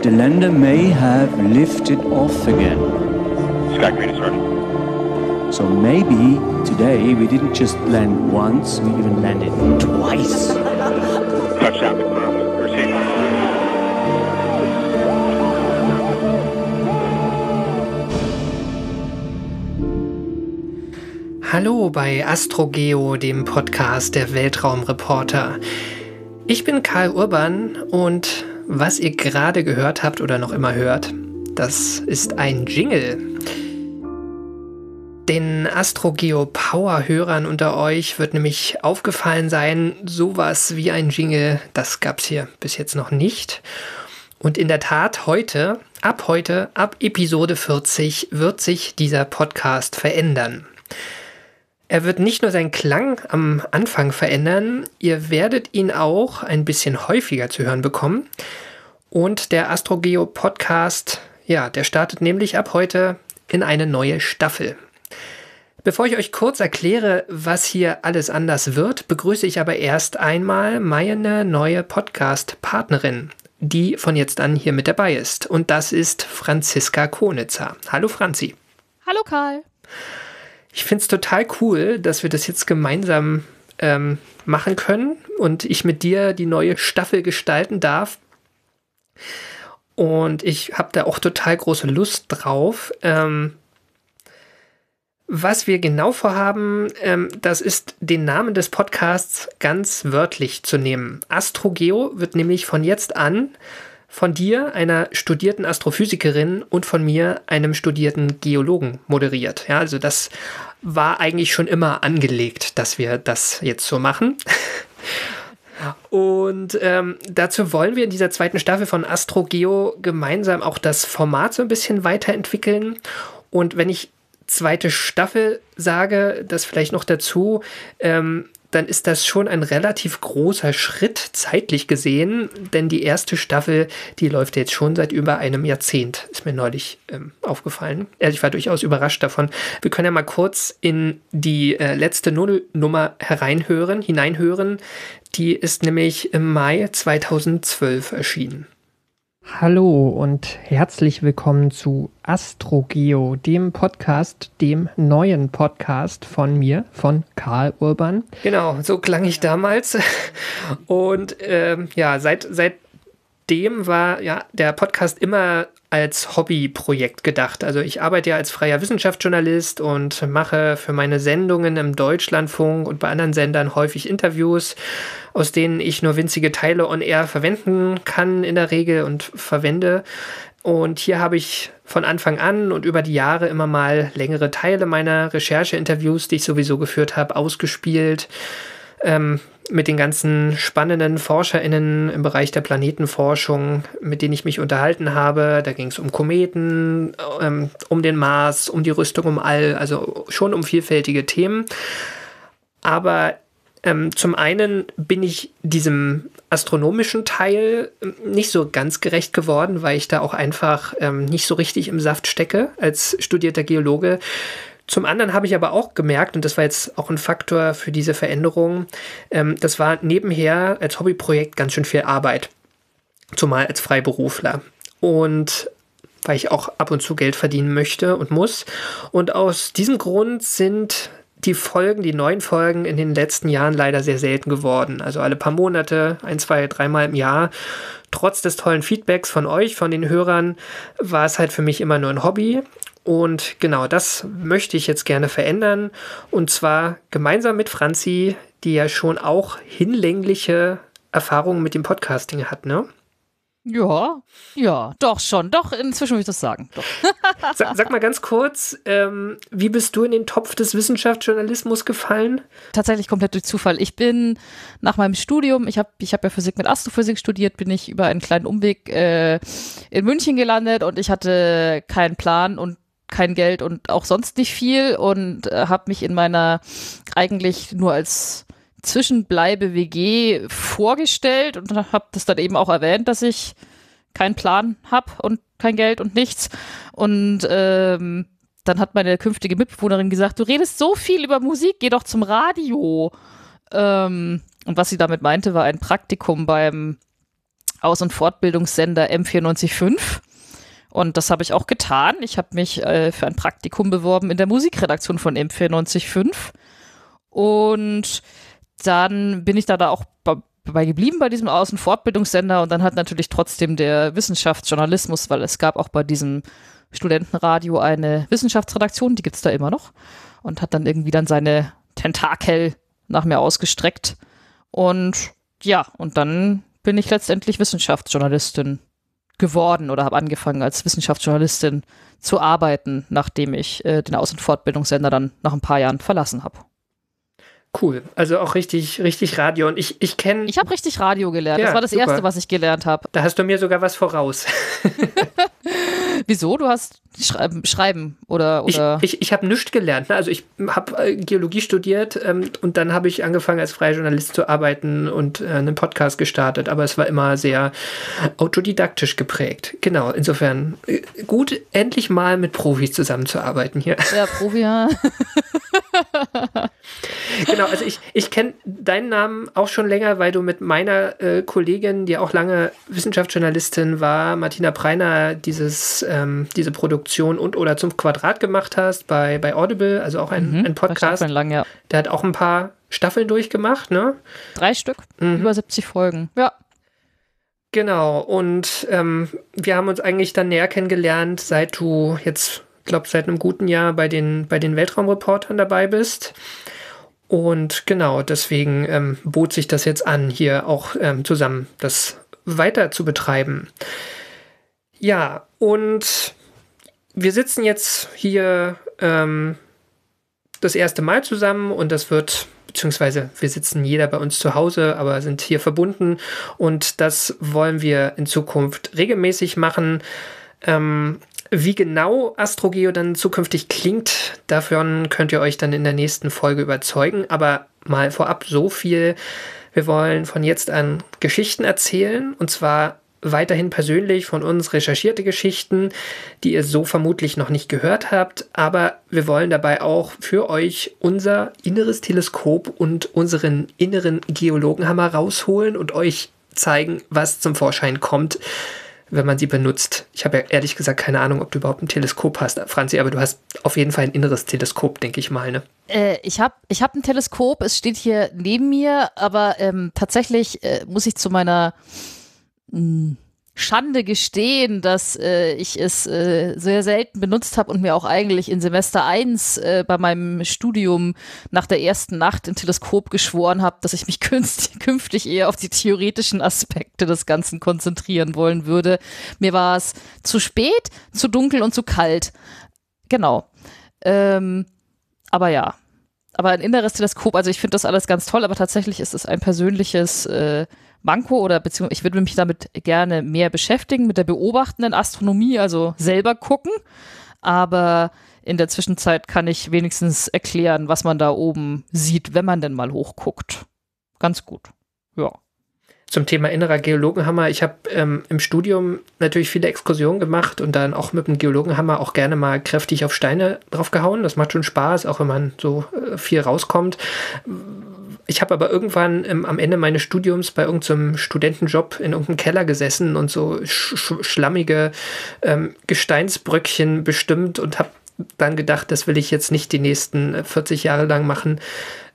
The lander may have lifted off again. Sky green ready. So maybe today we didn't just land once, we even landed twice. Touchdown confirmed. Hallo bei Astrogeo, dem Podcast der Weltraumreporter. Ich bin Karl Urban und was ihr gerade gehört habt oder noch immer hört, das ist ein Jingle. Den Astrogeo Power-Hörern unter euch wird nämlich aufgefallen sein, sowas wie ein Jingle, das gab es hier bis jetzt noch nicht. Und in der Tat, heute, ab heute, ab Episode 40, wird sich dieser Podcast verändern. Er wird nicht nur seinen Klang am Anfang verändern, ihr werdet ihn auch ein bisschen häufiger zu hören bekommen. Und der Astrogeo Podcast, ja, der startet nämlich ab heute in eine neue Staffel. Bevor ich euch kurz erkläre, was hier alles anders wird, begrüße ich aber erst einmal meine neue Podcast-Partnerin, die von jetzt an hier mit dabei ist. Und das ist Franziska Konitzer. Hallo Franzi. Hallo Karl. Ich finde es total cool, dass wir das jetzt gemeinsam ähm, machen können und ich mit dir die neue Staffel gestalten darf. Und ich habe da auch total große Lust drauf. Ähm, was wir genau vorhaben, ähm, das ist den Namen des Podcasts ganz wörtlich zu nehmen. Astrogeo wird nämlich von jetzt an von dir, einer studierten Astrophysikerin und von mir, einem studierten Geologen, moderiert. Ja, also das war eigentlich schon immer angelegt, dass wir das jetzt so machen. Und ähm, dazu wollen wir in dieser zweiten Staffel von Astrogeo gemeinsam auch das Format so ein bisschen weiterentwickeln. Und wenn ich zweite Staffel sage, das vielleicht noch dazu, ähm, dann ist das schon ein relativ großer Schritt zeitlich gesehen, denn die erste Staffel, die läuft jetzt schon seit über einem Jahrzehnt, ist mir neulich ähm, aufgefallen. Also ich war durchaus überrascht davon. Wir können ja mal kurz in die äh, letzte Nullnummer hereinhören, hineinhören. Die ist nämlich im Mai 2012 erschienen. Hallo und herzlich willkommen zu Astrogeo, dem Podcast, dem neuen Podcast von mir, von Karl Urban. Genau, so klang ich damals. Und ähm, ja, seit, seitdem war ja der Podcast immer als Hobbyprojekt gedacht. Also ich arbeite ja als freier Wissenschaftsjournalist und mache für meine Sendungen im Deutschlandfunk und bei anderen Sendern häufig Interviews, aus denen ich nur winzige Teile on air verwenden kann in der Regel und verwende. Und hier habe ich von Anfang an und über die Jahre immer mal längere Teile meiner Rechercheinterviews, die ich sowieso geführt habe, ausgespielt. Ähm, mit den ganzen spannenden ForscherInnen im Bereich der Planetenforschung, mit denen ich mich unterhalten habe. Da ging es um Kometen, ähm, um den Mars, um die Rüstung um All, also schon um vielfältige Themen. Aber ähm, zum einen bin ich diesem astronomischen Teil ähm, nicht so ganz gerecht geworden, weil ich da auch einfach ähm, nicht so richtig im Saft stecke als studierter Geologe. Zum anderen habe ich aber auch gemerkt, und das war jetzt auch ein Faktor für diese Veränderung, ähm, das war nebenher als Hobbyprojekt ganz schön viel Arbeit, zumal als Freiberufler. Und weil ich auch ab und zu Geld verdienen möchte und muss. Und aus diesem Grund sind die Folgen, die neuen Folgen in den letzten Jahren leider sehr selten geworden. Also alle paar Monate, ein, zwei, dreimal im Jahr. Trotz des tollen Feedbacks von euch, von den Hörern, war es halt für mich immer nur ein Hobby. Und genau das möchte ich jetzt gerne verändern. Und zwar gemeinsam mit Franzi, die ja schon auch hinlängliche Erfahrungen mit dem Podcasting hat, ne? Ja, ja, doch schon. Doch, inzwischen würde ich das sagen. Doch. Sag, sag mal ganz kurz, ähm, wie bist du in den Topf des Wissenschaftsjournalismus gefallen? Tatsächlich komplett durch Zufall. Ich bin nach meinem Studium, ich habe ich hab ja Physik mit Astrophysik studiert, bin ich über einen kleinen Umweg äh, in München gelandet und ich hatte keinen Plan und kein Geld und auch sonst nicht viel und äh, habe mich in meiner eigentlich nur als Zwischenbleibe WG vorgestellt und habe das dann eben auch erwähnt, dass ich keinen Plan habe und kein Geld und nichts. Und ähm, dann hat meine künftige Mitbewohnerin gesagt, du redest so viel über Musik, geh doch zum Radio. Ähm, und was sie damit meinte, war ein Praktikum beim Aus- und Fortbildungssender M945. Und das habe ich auch getan. Ich habe mich äh, für ein Praktikum beworben in der Musikredaktion von M945. Und dann bin ich da, da auch bei geblieben bei diesem Außenfortbildungssender und dann hat natürlich trotzdem der Wissenschaftsjournalismus, weil es gab auch bei diesem Studentenradio eine Wissenschaftsredaktion, die gibt es da immer noch und hat dann irgendwie dann seine Tentakel nach mir ausgestreckt und ja, und dann bin ich letztendlich Wissenschaftsjournalistin geworden oder habe angefangen als Wissenschaftsjournalistin zu arbeiten, nachdem ich äh, den Außenfortbildungssender dann nach ein paar Jahren verlassen habe. Cool. Also auch richtig, richtig Radio. Und ich, ich kenne. Ich habe richtig Radio gelernt. Ja, das war das super. Erste, was ich gelernt habe. Da hast du mir sogar was voraus. Wieso? Du hast Schreiben, Schreiben oder. Ich, oder ich, ich habe nichts gelernt. Ne? Also ich habe äh, Geologie studiert ähm, und dann habe ich angefangen als freier Journalist zu arbeiten und äh, einen Podcast gestartet. Aber es war immer sehr autodidaktisch geprägt. Genau. Insofern äh, gut, endlich mal mit Profis zusammenzuarbeiten hier. ja, Profi, ja. Genau, also ich, ich kenne deinen Namen auch schon länger, weil du mit meiner äh, Kollegin, die auch lange Wissenschaftsjournalistin war, Martina Preiner, dieses, ähm, diese Produktion und oder zum Quadrat gemacht hast bei, bei Audible, also auch ein, ein Podcast. Lang, ja. Der hat auch ein paar Staffeln durchgemacht, ne? Drei Stück, Mhm. über 70 Folgen. Ja. Genau, und ähm, wir haben uns eigentlich dann näher kennengelernt, seit du jetzt, glaube seit einem guten Jahr bei den, bei den Weltraumreportern dabei bist. Und genau, deswegen ähm, bot sich das jetzt an, hier auch ähm, zusammen das weiter zu betreiben. Ja, und wir sitzen jetzt hier ähm, das erste Mal zusammen und das wird, beziehungsweise wir sitzen jeder bei uns zu Hause, aber sind hier verbunden und das wollen wir in Zukunft regelmäßig machen. Ähm, wie genau Astrogeo dann zukünftig klingt, davon könnt ihr euch dann in der nächsten Folge überzeugen. Aber mal vorab so viel. Wir wollen von jetzt an Geschichten erzählen und zwar weiterhin persönlich von uns recherchierte Geschichten, die ihr so vermutlich noch nicht gehört habt, aber wir wollen dabei auch für euch unser inneres Teleskop und unseren inneren Geologenhammer rausholen und euch zeigen, was zum Vorschein kommt, wenn man sie benutzt. Ich habe ja ehrlich gesagt keine Ahnung, ob du überhaupt ein Teleskop hast, Franzi, aber du hast auf jeden Fall ein inneres Teleskop, denke ich mal. Ne? Äh, ich habe ich hab ein Teleskop, es steht hier neben mir, aber ähm, tatsächlich äh, muss ich zu meiner mh, Schande gestehen, dass äh, ich es äh, sehr selten benutzt habe und mir auch eigentlich in Semester 1 äh, bei meinem Studium nach der ersten Nacht im Teleskop geschworen habe, dass ich mich künftig eher auf die theoretischen Aspekte des Ganzen konzentrieren wollen würde. Mir war es zu spät, zu dunkel und zu kalt. Genau. Ähm, aber ja. Aber ein inneres Teleskop, also ich finde das alles ganz toll, aber tatsächlich ist es ein persönliches äh, Manko oder beziehungsweise ich würde mich damit gerne mehr beschäftigen, mit der beobachtenden Astronomie, also selber gucken. Aber in der Zwischenzeit kann ich wenigstens erklären, was man da oben sieht, wenn man denn mal hochguckt. Ganz gut. Ja. Zum Thema innerer Geologenhammer. Ich habe ähm, im Studium natürlich viele Exkursionen gemacht und dann auch mit dem Geologenhammer auch gerne mal kräftig auf Steine draufgehauen. Das macht schon Spaß, auch wenn man so äh, viel rauskommt. Ich habe aber irgendwann ähm, am Ende meines Studiums bei irgendeinem Studentenjob in irgendeinem Keller gesessen und so sch sch schlammige ähm, Gesteinsbröckchen bestimmt und habe dann gedacht, das will ich jetzt nicht die nächsten äh, 40 Jahre lang machen.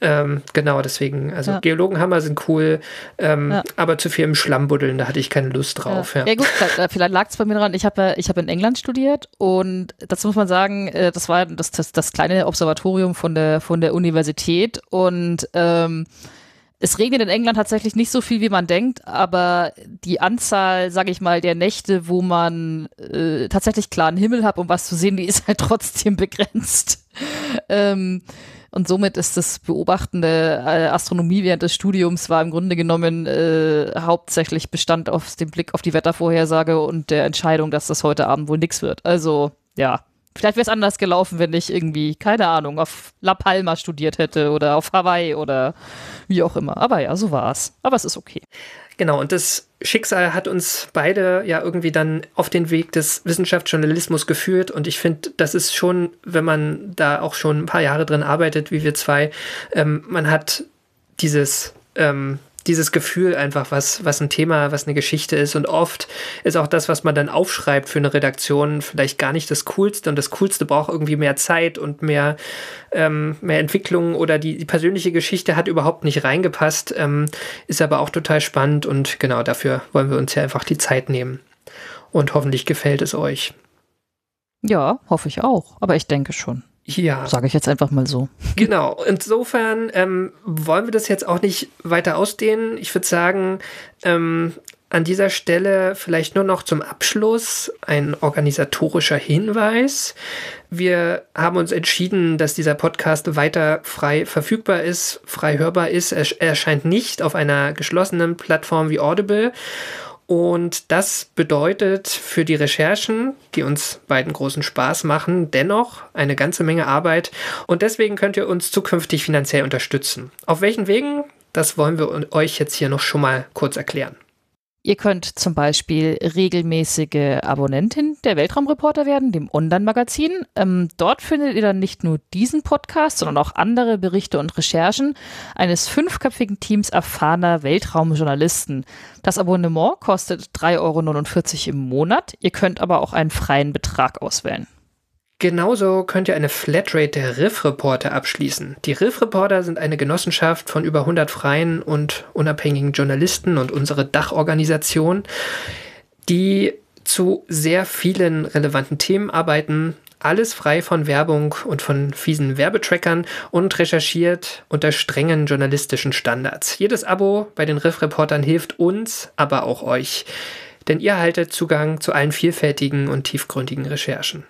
Ähm, genau, deswegen, also Ja. Geologenhammer sind cool, ähm, Ja. aber zu viel im Schlamm buddeln, da hatte ich keine Lust drauf. Ja, Ja, gut, vielleicht, lag es bei mir dran. Ich habe ja- ich habe in England studiert und dazu muss man sagen, äh, das war das, das, das kleine Observatorium von der, von der Universität und ähm, es regnet in England tatsächlich nicht so viel, wie man denkt, aber die Anzahl, sage ich mal, der Nächte, wo man äh, tatsächlich klaren Himmel hat, um was zu sehen, die ist halt trotzdem begrenzt. ähm, und somit ist das Beobachten der äh, Astronomie während des Studiums war im Grunde genommen äh, hauptsächlich bestand auf dem Blick auf die Wettervorhersage und der Entscheidung, dass das heute Abend wohl nichts wird. Also ja, Vielleicht wäre es anders gelaufen, wenn ich irgendwie, keine Ahnung, auf La Palma studiert hätte oder auf Hawaii oder wie auch immer. Aber ja, so war es. Aber es ist okay. Genau, und das Schicksal hat uns beide ja irgendwie dann auf den Weg des Wissenschaftsjournalismus geführt. Und ich finde, das ist schon, wenn man da auch schon ein paar Jahre drin arbeitet, wie wir zwei, ähm, man hat dieses ähm, dieses Gefühl einfach, was, was ein Thema, was eine Geschichte ist. Und oft ist auch das, was man dann aufschreibt für eine Redaktion, vielleicht gar nicht das Coolste. Und das Coolste braucht irgendwie mehr Zeit und mehr, ähm, mehr Entwicklung oder die, die, persönliche Geschichte hat überhaupt nicht reingepasst, ähm, ist aber auch total spannend und genau dafür wollen wir uns ja einfach die Zeit nehmen. Und hoffentlich gefällt es euch. Ja, hoffe ich auch. Aber ich denke schon. Ja. Sage ich jetzt einfach mal so. Genau. Insofern ähm, wollen wir das jetzt auch nicht weiter ausdehnen. Ich würde sagen, ähm, an dieser Stelle vielleicht nur noch zum Abschluss ein organisatorischer Hinweis. Wir haben uns entschieden, dass dieser Podcast weiter frei verfügbar ist, frei hörbar ist. Er erscheint nicht auf einer geschlossenen Plattform wie Audible. Und das bedeutet für die Recherchen, die uns beiden großen Spaß machen, dennoch eine ganze Menge Arbeit. Und deswegen könnt ihr uns zukünftig finanziell unterstützen. Auf welchen Wegen? Das wollen wir euch jetzt hier noch schon mal kurz erklären. Ihr könnt zum Beispiel regelmäßige Abonnentin der Weltraumreporter werden, dem Online-Magazin. Ähm, dort findet ihr dann nicht nur diesen Podcast, sondern auch andere Berichte und Recherchen eines fünfköpfigen Teams erfahrener Weltraumjournalisten. Das Abonnement kostet 3,49 Euro im Monat. Ihr könnt aber auch einen freien Betrag auswählen. Genauso könnt ihr eine Flatrate der Riff Reporter abschließen. Die Riff Reporter sind eine Genossenschaft von über 100 freien und unabhängigen Journalisten und unsere Dachorganisation, die zu sehr vielen relevanten Themen arbeiten, alles frei von Werbung und von fiesen Werbetrackern und recherchiert unter strengen journalistischen Standards. Jedes Abo bei den Riff-Reportern hilft uns, aber auch euch, denn ihr haltet Zugang zu allen vielfältigen und tiefgründigen Recherchen.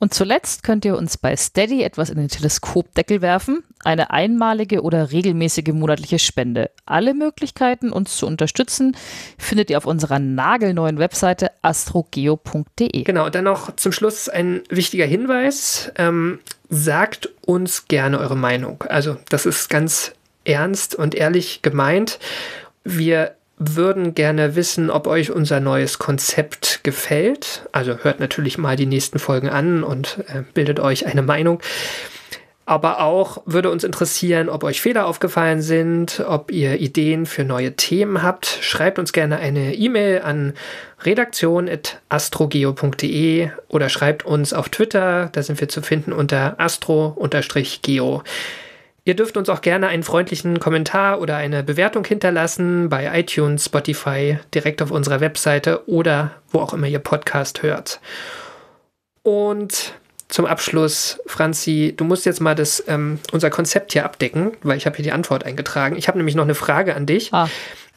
Und zuletzt könnt ihr uns bei Steady etwas in den Teleskopdeckel werfen, eine einmalige oder regelmäßige monatliche Spende. Alle Möglichkeiten, uns zu unterstützen, findet ihr auf unserer nagelneuen Webseite astrogeo.de. Genau, und dann noch zum Schluss ein wichtiger Hinweis. Ähm, sagt uns gerne eure Meinung. Also das ist ganz ernst und ehrlich gemeint. Wir würden gerne wissen, ob euch unser neues Konzept gefällt. Also hört natürlich mal die nächsten Folgen an und äh, bildet euch eine Meinung. Aber auch würde uns interessieren, ob euch Fehler aufgefallen sind, ob ihr Ideen für neue Themen habt. Schreibt uns gerne eine E-Mail an redaktion.astrogeo.de oder schreibt uns auf Twitter, da sind wir zu finden unter astro-geo. Ihr dürft uns auch gerne einen freundlichen Kommentar oder eine Bewertung hinterlassen bei iTunes, Spotify, direkt auf unserer Webseite oder wo auch immer ihr Podcast hört. Und zum Abschluss, Franzi, du musst jetzt mal das, ähm, unser Konzept hier abdecken, weil ich habe hier die Antwort eingetragen. Ich habe nämlich noch eine Frage an dich. Ah.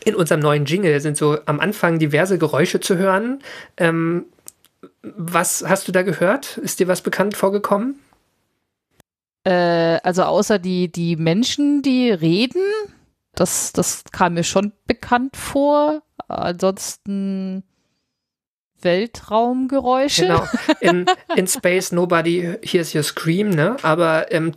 In unserem neuen Jingle sind so am Anfang diverse Geräusche zu hören. Ähm, was hast du da gehört? Ist dir was bekannt vorgekommen? Äh, also außer die, die Menschen, die reden, das, das kam mir schon bekannt vor. Ansonsten Weltraumgeräusche. Genau. In, in Space Nobody Hears Your Scream, ne? Aber ähm,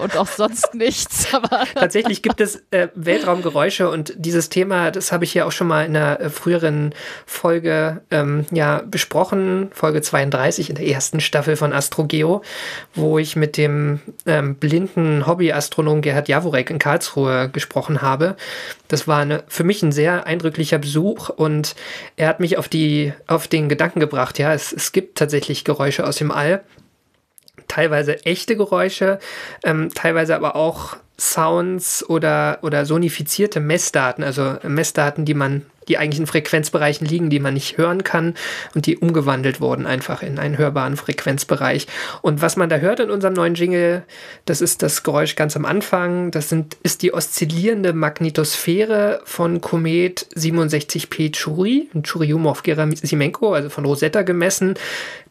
und auch sonst nichts. Aber tatsächlich gibt es äh, Weltraumgeräusche und dieses Thema, das habe ich ja auch schon mal in einer äh, früheren Folge ähm, ja besprochen, Folge 32 in der ersten Staffel von Astrogeo, wo ich mit dem ähm, blinden Hobbyastronom Gerhard Jaworek in Karlsruhe gesprochen habe. Das war eine, für mich ein sehr eindrücklicher Besuch und er hat mich auf die auf den Gedanken gebracht, ja, es, es gibt tatsächlich Geräusche aus dem All. Teilweise echte Geräusche, ähm, teilweise aber auch Sounds oder, oder sonifizierte Messdaten, also Messdaten, die man die eigentlich in Frequenzbereichen liegen, die man nicht hören kann und die umgewandelt wurden einfach in einen hörbaren Frequenzbereich. Und was man da hört in unserem neuen Jingle, das ist das Geräusch ganz am Anfang. Das sind, ist die oszillierende Magnetosphäre von Komet 67P Chury, Churyumov-Gerasimenko, also von Rosetta gemessen.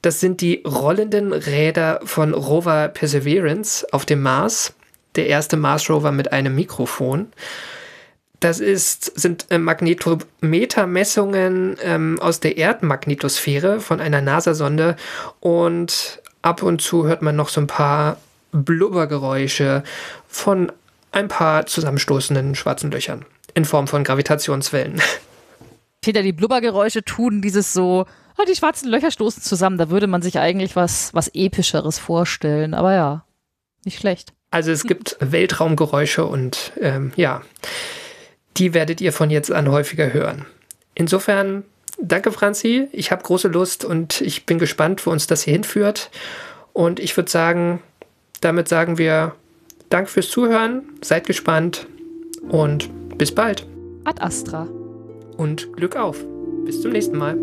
Das sind die rollenden Räder von Rover Perseverance auf dem Mars. Der erste Mars Rover mit einem Mikrofon. Das ist, sind äh, Magnetometermessungen ähm, aus der Erdmagnetosphäre von einer NASA-Sonde und ab und zu hört man noch so ein paar Blubbergeräusche von ein paar zusammenstoßenden schwarzen Löchern in Form von Gravitationswellen. Peter, die Blubbergeräusche tun dieses so, oh, die schwarzen Löcher stoßen zusammen. Da würde man sich eigentlich was, was Epischeres vorstellen. Aber ja, nicht schlecht. Also es gibt Weltraumgeräusche und ähm, ja die werdet ihr von jetzt an häufiger hören. Insofern, danke Franzi, ich habe große Lust und ich bin gespannt, wo uns das hier hinführt. Und ich würde sagen, damit sagen wir Dank fürs Zuhören, seid gespannt und bis bald. Ad Astra. Und Glück auf. Bis zum nächsten Mal.